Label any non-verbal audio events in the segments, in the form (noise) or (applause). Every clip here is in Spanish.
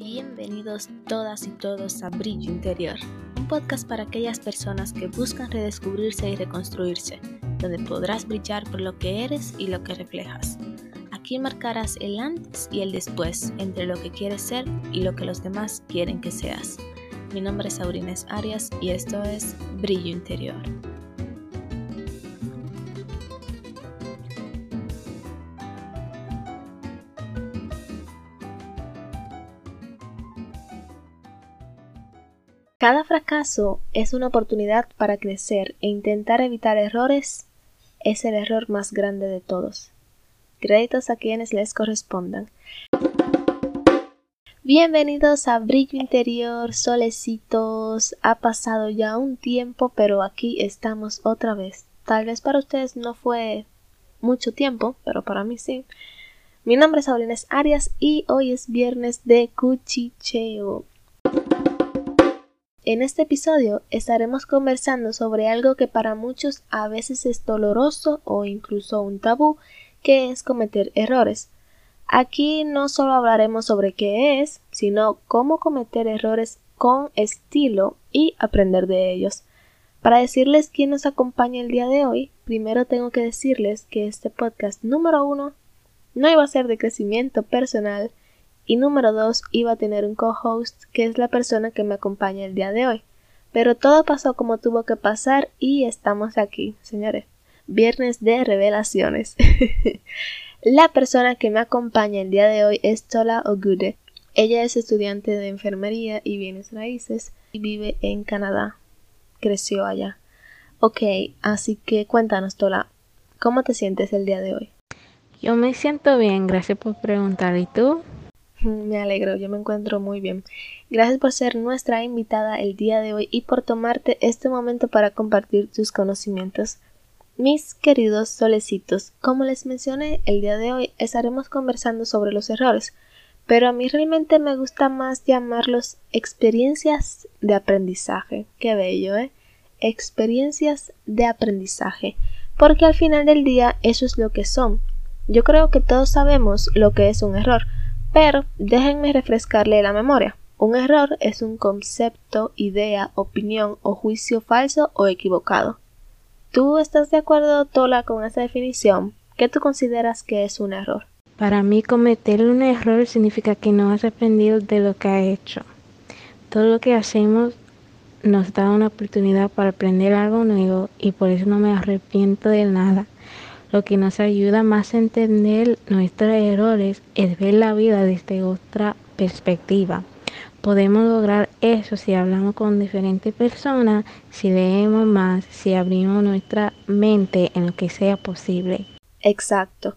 Bienvenidos todas y todos a Brillo Interior, un podcast para aquellas personas que buscan redescubrirse y reconstruirse, donde podrás brillar por lo que eres y lo que reflejas. Aquí marcarás el antes y el después entre lo que quieres ser y lo que los demás quieren que seas. Mi nombre es Aurines Arias y esto es Brillo Interior. Cada fracaso es una oportunidad para crecer e intentar evitar errores es el error más grande de todos. Créditos a quienes les correspondan. Bienvenidos a Brillo Interior, solecitos. Ha pasado ya un tiempo, pero aquí estamos otra vez. Tal vez para ustedes no fue mucho tiempo, pero para mí sí. Mi nombre es Aurines Arias y hoy es viernes de cuchicheo. En este episodio estaremos conversando sobre algo que para muchos a veces es doloroso o incluso un tabú, que es cometer errores. Aquí no solo hablaremos sobre qué es, sino cómo cometer errores con estilo y aprender de ellos. Para decirles quién nos acompaña el día de hoy, primero tengo que decirles que este podcast número uno no iba a ser de crecimiento personal, y número dos iba a tener un co-host que es la persona que me acompaña el día de hoy. Pero todo pasó como tuvo que pasar y estamos aquí, señores. Viernes de revelaciones. (laughs) la persona que me acompaña el día de hoy es Tola Ogude. Ella es estudiante de enfermería y bienes raíces y vive en Canadá. Creció allá. Ok, así que cuéntanos, Tola, ¿cómo te sientes el día de hoy? Yo me siento bien, gracias por preguntar. ¿Y tú? (laughs) Me alegro, yo me encuentro muy bien. Gracias por ser nuestra invitada el día de hoy y por tomarte este momento para compartir tus conocimientos. Mis queridos solecitos, como les mencioné, el día de hoy estaremos conversando sobre los errores, pero a mí realmente me gusta más llamarlos experiencias de aprendizaje. Qué bello, ¿eh? Experiencias de aprendizaje, porque al final del día eso es lo que son. Yo creo que todos sabemos lo que es un error, pero déjenme refrescarle la memoria. Un error es un concepto, idea, opinión o juicio falso o equivocado. ¿Tú estás de acuerdo, Tola, con esa definición? ¿Qué tú consideras que es un error? Para mí cometer un error significa que no has aprendido de lo que has hecho. Todo lo que hacemos nos da una oportunidad para aprender algo nuevo y por eso no me arrepiento de nada. Lo que nos ayuda más a entender nuestros errores es ver la vida desde otra perspectiva. Podemos lograr eso si hablamos con diferentes personas, si leemos más, si abrimos nuestra mente en lo que sea posible. Exacto.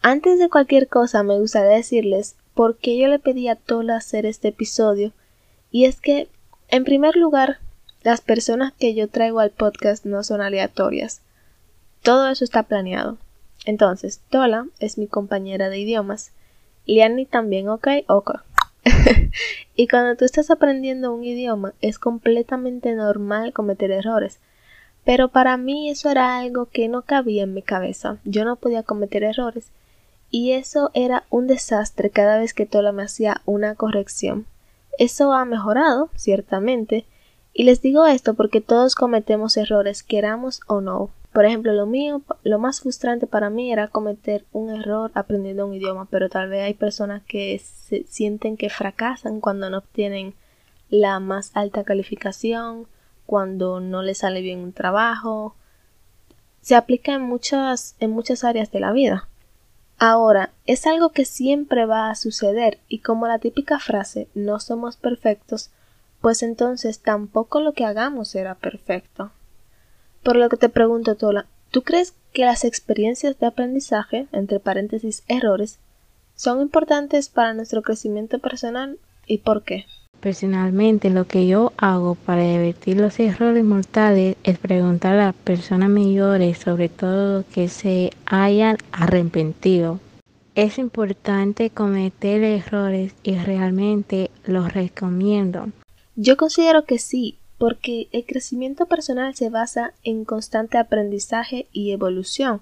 Antes de cualquier cosa me gustaría decirles por qué yo le pedí a Tola hacer este episodio. Y es que, en primer lugar, las personas que yo traigo al podcast no son aleatorias. Todo eso está planeado. Entonces, Tola es mi compañera de idiomas. Liani también, ok, ok. (laughs) y cuando tú estás aprendiendo un idioma, es completamente normal cometer errores. Pero para mí eso era algo que no cabía en mi cabeza. Yo no podía cometer errores. Y eso era un desastre cada vez que Tola me hacía una corrección. Eso ha mejorado, ciertamente. Y les digo esto porque todos cometemos errores, queramos o no. Por ejemplo, lo mío, lo más frustrante para mí era cometer un error aprendiendo un idioma, pero tal vez hay personas que se sienten que fracasan cuando no obtienen la más alta calificación, cuando no les sale bien un trabajo. Se aplica en muchas, en muchas áreas de la vida. Ahora, es algo que siempre va a suceder y como la típica frase no somos perfectos, pues entonces tampoco lo que hagamos será perfecto. Por lo que te pregunto, Tola, ¿tú crees que las experiencias de aprendizaje, entre paréntesis errores, son importantes para nuestro crecimiento personal y por qué? Personalmente, lo que yo hago para divertir los errores mortales es preguntar a las personas mayores sobre todo que se hayan arrepentido. Es importante cometer errores y realmente los recomiendo. Yo considero que sí, porque el crecimiento personal se basa en constante aprendizaje y evolución.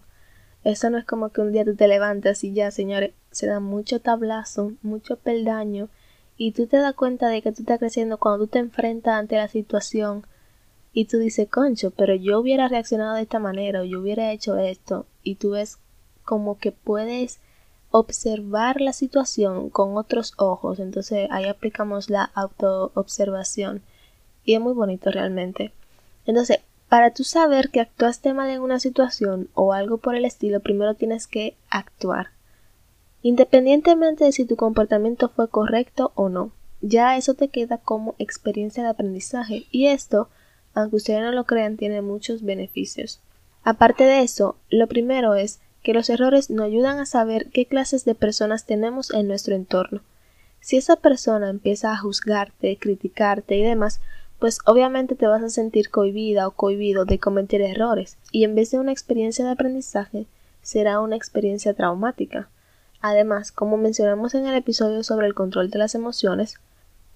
Eso no es como que un día tú te levantas y ya, señores, se da mucho tablazo, mucho peldaño y tú te das cuenta de que tú estás creciendo cuando tú te enfrentas ante la situación y tú dices, concho, pero yo hubiera reaccionado de esta manera o yo hubiera hecho esto y tú ves como que puedes observar la situación con otros ojos, entonces ahí aplicamos la autoobservación y es muy bonito realmente. Entonces, para tú saber que actuaste mal en una situación o algo por el estilo, primero tienes que actuar. Independientemente de si tu comportamiento fue correcto o no, ya eso te queda como experiencia de aprendizaje y esto aunque ustedes no lo crean, tiene muchos beneficios. Aparte de eso, lo primero es que los errores nos ayudan a saber qué clases de personas tenemos en nuestro entorno. Si esa persona empieza a juzgarte, criticarte y demás, pues obviamente te vas a sentir cohibida o cohibido de cometer errores, y en vez de una experiencia de aprendizaje, será una experiencia traumática. Además, como mencionamos en el episodio sobre el control de las emociones,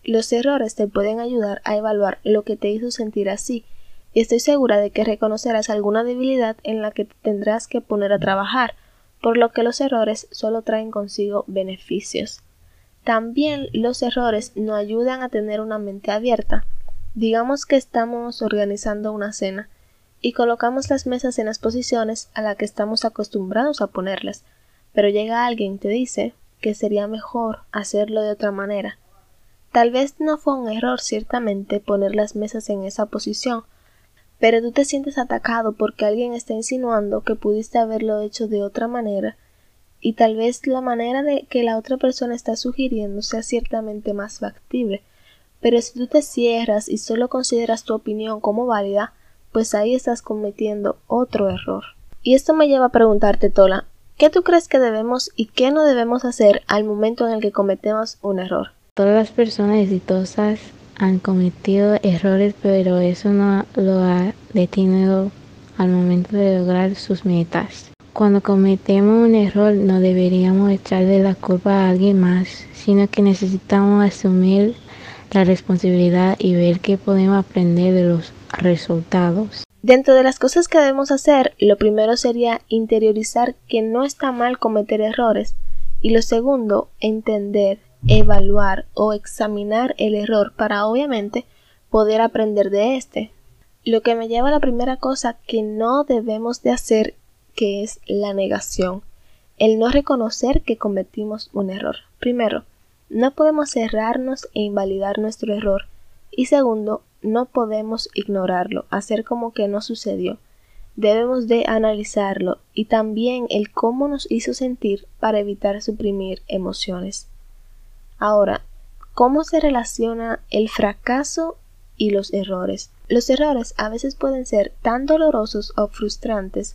los errores te pueden ayudar a evaluar lo que te hizo sentir así, y estoy segura de que reconocerás alguna debilidad en la que te tendrás que poner a trabajar, por lo que los errores solo traen consigo beneficios. También los errores nos ayudan a tener una mente abierta. Digamos que estamos organizando una cena y colocamos las mesas en las posiciones a las que estamos acostumbrados a ponerlas, pero llega alguien y te dice que sería mejor hacerlo de otra manera Tal vez no fue un error ciertamente poner las mesas en esa posición, pero tú te sientes atacado porque alguien está insinuando que pudiste haberlo hecho de otra manera, y tal vez la manera de que la otra persona está sugiriendo sea ciertamente más factible. Pero si tú te cierras y solo consideras tu opinión como válida, pues ahí estás cometiendo otro error. Y esto me lleva a preguntarte, Tola, ¿qué tú crees que debemos y qué no debemos hacer al momento en el que cometemos un error? Todas las personas exitosas han cometido errores, pero eso no lo ha detenido al momento de lograr sus metas. Cuando cometemos un error no deberíamos echarle la culpa a alguien más, sino que necesitamos asumir la responsabilidad y ver qué podemos aprender de los resultados. Dentro de las cosas que debemos hacer, lo primero sería interiorizar que no está mal cometer errores y lo segundo, entender evaluar o examinar el error para obviamente poder aprender de este. Lo que me lleva a la primera cosa que no debemos de hacer, que es la negación, el no reconocer que cometimos un error. Primero, no podemos cerrarnos e invalidar nuestro error. Y segundo, no podemos ignorarlo, hacer como que no sucedió. Debemos de analizarlo y también el cómo nos hizo sentir para evitar suprimir emociones. Ahora, ¿cómo se relaciona el fracaso y los errores? Los errores a veces pueden ser tan dolorosos o frustrantes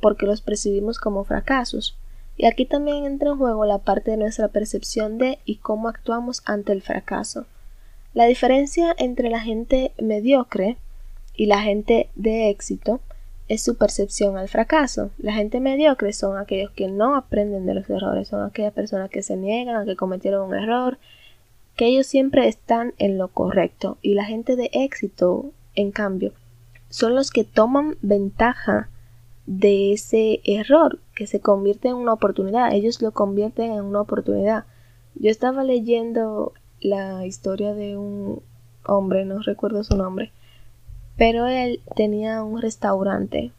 porque los percibimos como fracasos. Y aquí también entra en juego la parte de nuestra percepción de y cómo actuamos ante el fracaso. La diferencia entre la gente mediocre y la gente de éxito es su percepción al fracaso. La gente mediocre son aquellos que no aprenden de los errores, son aquellas personas que se niegan a que cometieron un error, que ellos siempre están en lo correcto. Y la gente de éxito, en cambio, son los que toman ventaja de ese error que se convierte en una oportunidad. Ellos lo convierten en una oportunidad. Yo estaba leyendo la historia de un hombre, no recuerdo su nombre, pero él tenía un restaurante.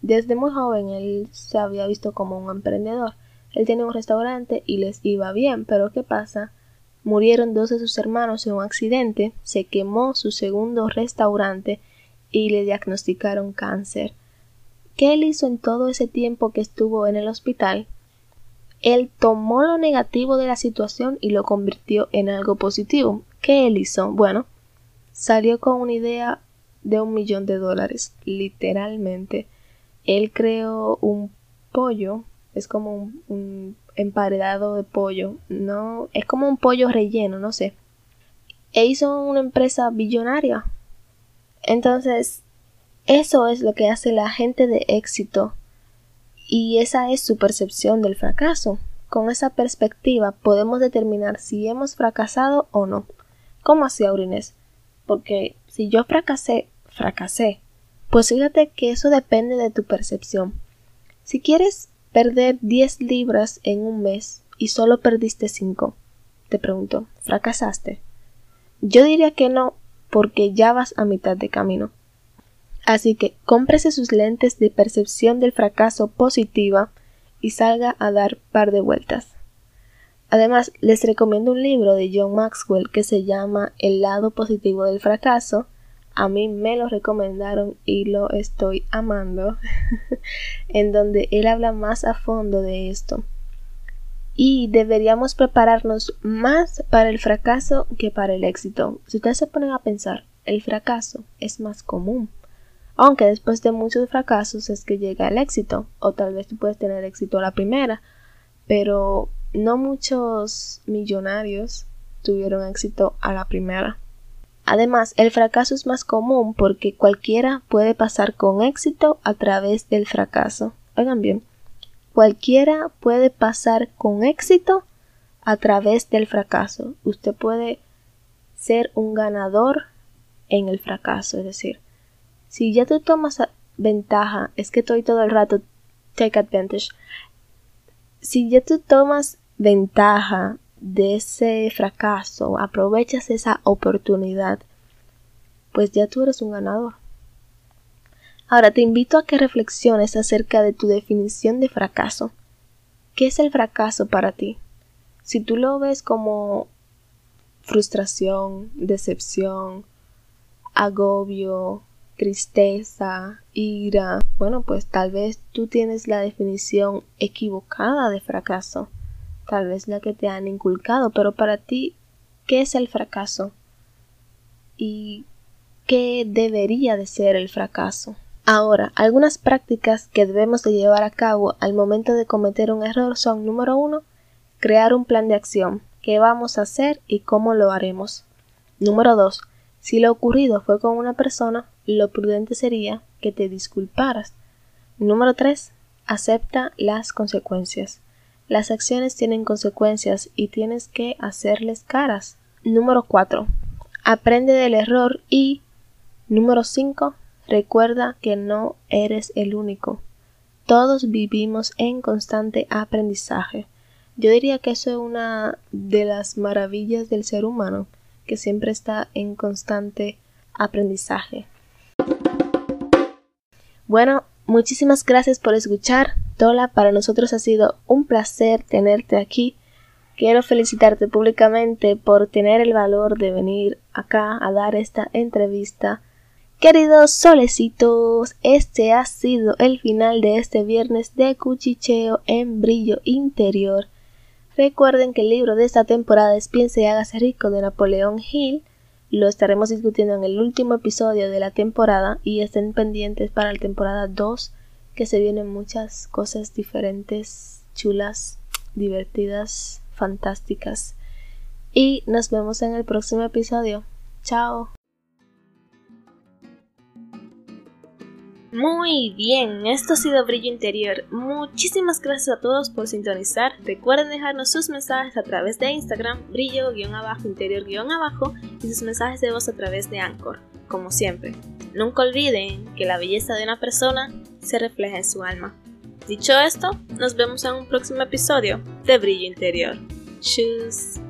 Desde muy joven él se había visto como un emprendedor. Él tenía un restaurante y les iba bien, pero ¿qué pasa? Murieron dos de sus hermanos en un accidente, se quemó su segundo restaurante y le diagnosticaron cáncer. ¿Qué él hizo en todo ese tiempo que estuvo en el hospital? Él tomó lo negativo de la situación y lo convirtió en algo positivo. ¿Qué él hizo? Bueno, salió con una idea de un millón de dólares, literalmente. Él creó un pollo, es como un, emparedado de pollo, no, es como un pollo relleno, no sé. E hizo una empresa billonaria. Entonces, eso es lo que hace la gente de éxito y esa es su percepción del fracaso. Con esa perspectiva podemos determinar si hemos fracasado o no. ¿Cómo así, Aurines? Porque si yo fracasé, fracasé. Pues fíjate que eso depende de tu percepción. Si quieres perder 10 libras en un mes y solo perdiste 5, te pregunto, ¿fracasaste? Yo diría que no, porque ya vas a mitad de camino. Así que cómprese sus lentes de percepción del fracaso positiva y salga a dar par de vueltas. Además, les recomiendo un libro de John Maxwell que se llama El lado positivo del fracaso. A mí me lo recomendaron y lo estoy amando, (laughs) en donde él habla más a fondo de esto. Y deberíamos prepararnos más para el fracaso que para el éxito. Si ustedes se ponen a pensar, el fracaso es más común. Aunque después de muchos fracasos es que llega el éxito, o tal vez tú puedes tener éxito a la primera, pero no muchos millonarios tuvieron éxito a la primera. Además, el fracaso es más común porque cualquiera puede pasar con éxito a través del fracaso. Oigan bien, cualquiera puede pasar con éxito a través del fracaso. Usted puede ser un ganador en el fracaso, es decir, si ya tú tomas ventaja, es que estoy todo el rato take advantage. Si ya tú tomas ventaja de ese fracaso, aprovechas esa oportunidad, pues ya tú eres un ganador. Ahora te invito a que reflexiones acerca de tu definición de fracaso. ¿Qué es el fracaso para ti? Si tú lo ves como frustración, decepción, agobio, tristeza, ira, bueno, pues tal vez tú tienes la definición equivocada de fracaso tal vez la que te han inculcado, pero para ti, ¿qué es el fracaso? ¿Y qué debería de ser el fracaso? Ahora, algunas prácticas que debemos de llevar a cabo al momento de cometer un error son número uno, crear un plan de acción, qué vamos a hacer y cómo lo haremos. Número dos, si lo ocurrido fue con una persona, lo prudente sería que te disculparas. Número tres, acepta las consecuencias. Las acciones tienen consecuencias y tienes que hacerles caras. Número 4. Aprende del error y número 5. Recuerda que no eres el único. Todos vivimos en constante aprendizaje. Yo diría que eso es una de las maravillas del ser humano, que siempre está en constante aprendizaje. Bueno, muchísimas gracias por escuchar. Tola, para nosotros ha sido un placer tenerte aquí. Quiero felicitarte públicamente por tener el valor de venir acá a dar esta entrevista. Queridos solecitos, este ha sido el final de este viernes de cuchicheo en brillo interior. Recuerden que el libro de esta temporada es Piense y hágase rico de Napoleón Hill. Lo estaremos discutiendo en el último episodio de la temporada y estén pendientes para la temporada 2 que se vienen muchas cosas diferentes, chulas, divertidas, fantásticas. Y nos vemos en el próximo episodio. Chao. Muy bien, esto ha sido Brillo Interior. Muchísimas gracias a todos por sintonizar. Recuerden dejarnos sus mensajes a través de Instagram, brillo-interior-abajo y sus mensajes de voz a través de Anchor, como siempre. Nunca olviden que la belleza de una persona se refleja en su alma. Dicho esto, nos vemos en un próximo episodio de Brillo Interior. Tschüss.